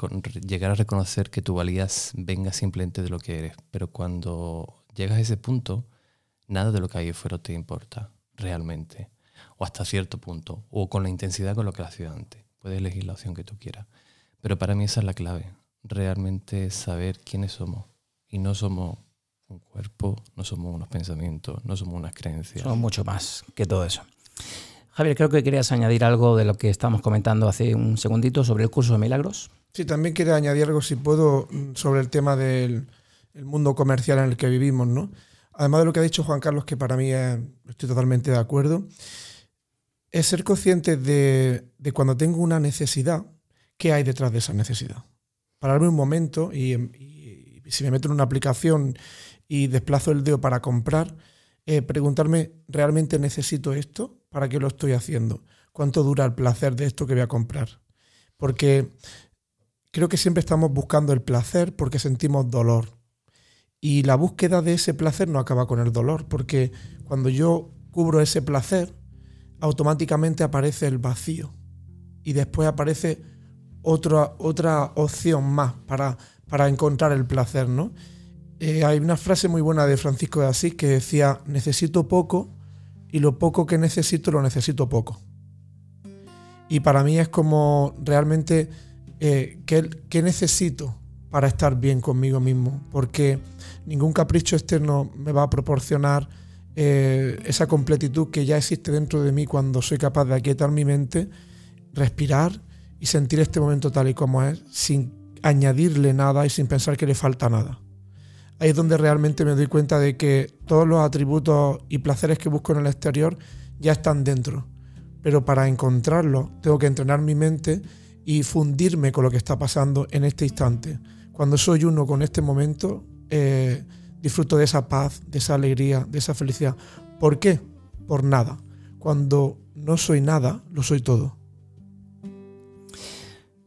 llegar a reconocer que tu valía venga simplemente de lo que eres, pero cuando llegas a ese punto, nada de lo que hay afuera te importa realmente, o hasta cierto punto, o con la intensidad con lo que has sido antes. Puedes elegir la opción que tú quieras. Pero para mí esa es la clave, realmente saber quiénes somos. Y no somos un cuerpo, no somos unos pensamientos, no somos unas creencias. Son mucho más que todo eso. Javier, creo que querías añadir algo de lo que estábamos comentando hace un segundito sobre el curso de milagros. Sí, también quería añadir algo, si puedo, sobre el tema del el mundo comercial en el que vivimos, ¿no? Además de lo que ha dicho Juan Carlos, que para mí es- estoy totalmente de acuerdo, es ser consciente de, de cuando tengo una necesidad, qué hay detrás de esa necesidad. Pararme un momento y, y si me meto en una aplicación y desplazo el dedo para comprar, eh, preguntarme, ¿realmente necesito esto? ¿Para qué lo estoy haciendo? ¿Cuánto dura el placer de esto que voy a comprar? Porque creo que siempre estamos buscando el placer porque sentimos dolor. Y la búsqueda de ese placer no acaba con el dolor, porque cuando yo cubro ese placer, automáticamente aparece el vacío. Y después aparece otra, otra opción más para, para encontrar el placer, ¿no? Eh, hay una frase muy buena de Francisco de Asís que decía, necesito poco y lo poco que necesito lo necesito poco. Y para mí es como realmente eh, ¿qué, necesito para estar bien conmigo mismo? Porque ningún capricho externo me va a proporcionar eh, esa completitud que ya existe dentro de mí cuando soy capaz de aquietar mi mente, respirar y sentir este momento tal y como es, sin añadirle nada y sin pensar que le falta nada. Ahí es donde realmente me doy cuenta de que todos los atributos y placeres que busco en el exterior ya están dentro. Pero para encontrarlos tengo que entrenar mi mente y fundirme con lo que está pasando en este instante. Cuando soy uno con este momento, eh, disfruto de esa paz, de esa alegría, de esa felicidad. ¿Por qué? Por nada. Cuando no soy nada, lo soy todo.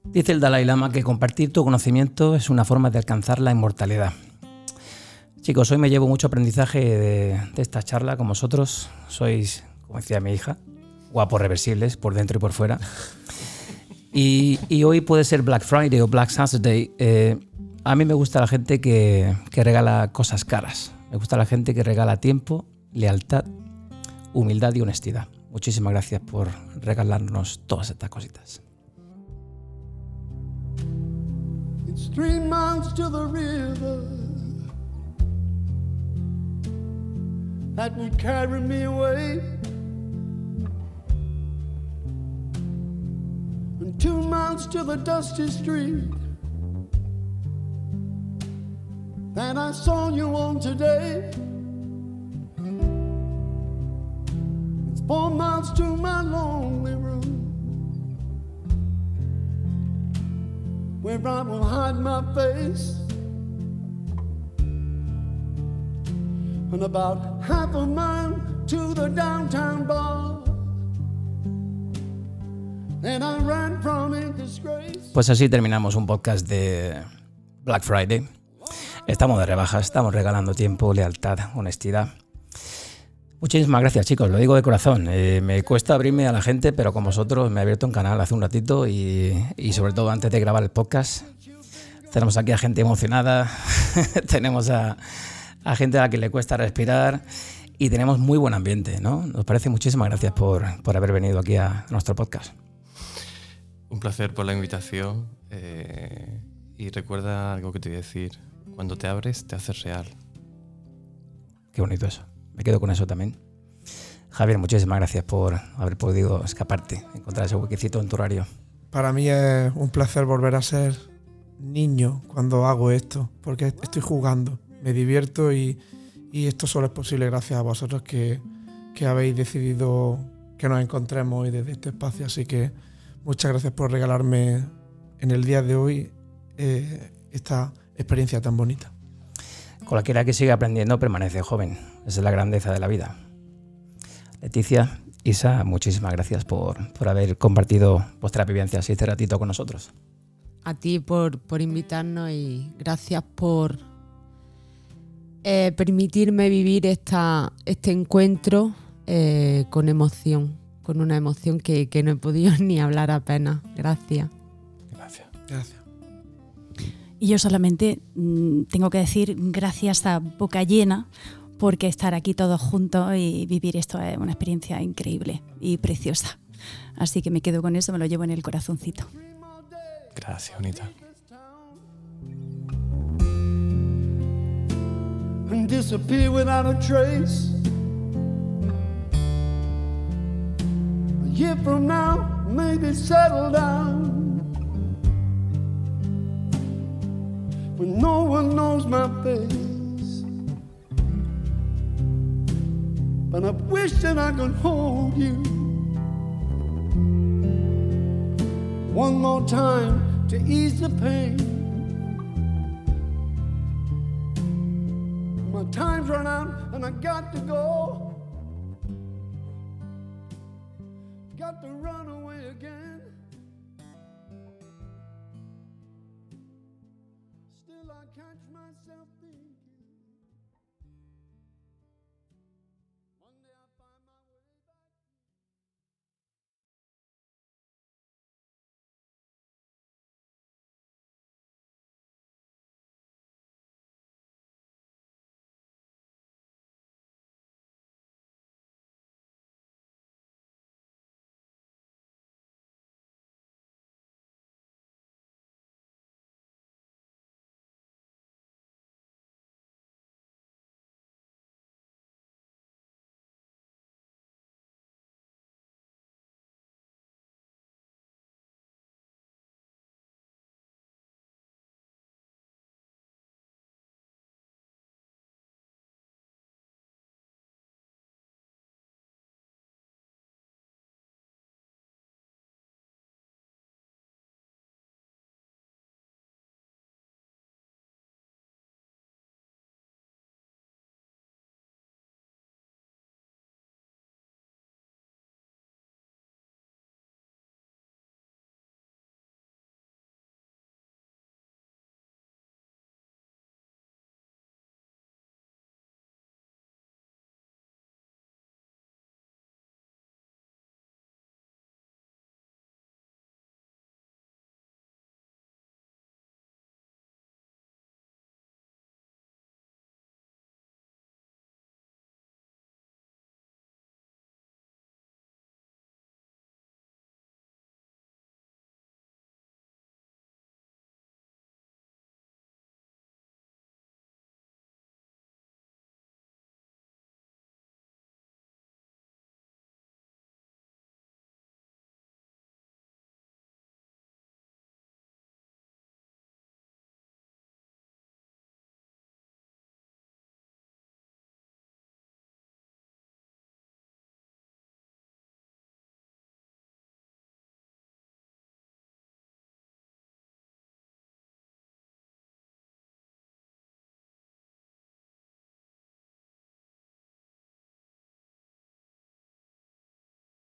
Dice el Dalai Lama que compartir tu conocimiento es una forma de alcanzar la inmortalidad. Chicos, hoy me llevo mucho aprendizaje de, esta charla con vosotros. Sois, como decía mi hija, guapos reversibles por dentro y por fuera. Y, hoy puede ser Black Friday o Black Saturday. Eh, a mí me gusta la gente que, regala cosas caras, Me gusta la gente que regala tiempo, lealtad, humildad y honestidad. Muchísimas gracias por regalarnos todas estas cositas. That would carry me away. And two miles to the dusty street that I saw you on today. It's four miles to my lonely room. where I will hide my face. And about half a mile to the downtown bar. And I ran from disgrace. Pues así terminamos un podcast de Black Friday. Estamos de rebajas, estamos regalando tiempo, lealtad, honestidad. Muchísimas gracias, chicos. Lo digo de corazón. Eh, me cuesta abrirme a la gente, pero con vosotros me he abierto un canal hace un ratito y, y sobre todo antes de grabar el podcast. Tenemos aquí a gente emocionada, tenemos a, a, gente a la que le cuesta respirar y tenemos muy buen ambiente, ¿no? Nos parece muchísimas gracias por, por haber venido aquí a nuestro podcast. Un placer por la invitación eh, y recuerda algo que te voy a decir. Cuando te abres, te haces real. Qué bonito eso. Me quedo con eso también. Javier, muchísimas gracias por haber podido escaparte, encontrar ese huequecito en tu horario. Para mí es un placer volver a ser niño cuando hago esto, porque estoy jugando, me divierto y, y esto solo es posible gracias a vosotros que, que, habéis decidido que nos encontremos hoy desde este espacio. Así que muchas gracias por regalarme en el día de hoy eh, esta experiencia tan bonita. Cualquiera que siga aprendiendo permanece joven. Esa es la grandeza de la vida. Leticia, Isa, muchísimas gracias por, por haber compartido vuestras vivencias y este ratito con nosotros. A ti por, por invitarnos y gracias por eh, permitirme vivir esta, este encuentro eh, con emoción, con una emoción que, que no he podido ni hablar apenas. Gracias. Gracias. Gracias. Y yo solamente mmm, tengo que decir gracias a boca llena porque estar aquí todos juntos y vivir esto es una experiencia increíble y preciosa. Así que me quedo con eso, me lo llevo en el corazoncito. Gracias, Unita. And disappear without a trace. A year from now, maybe settle down. When no one knows my face. But I wish that I could hold you one more time to ease the pain. Time's run out and I got to go. Got to run.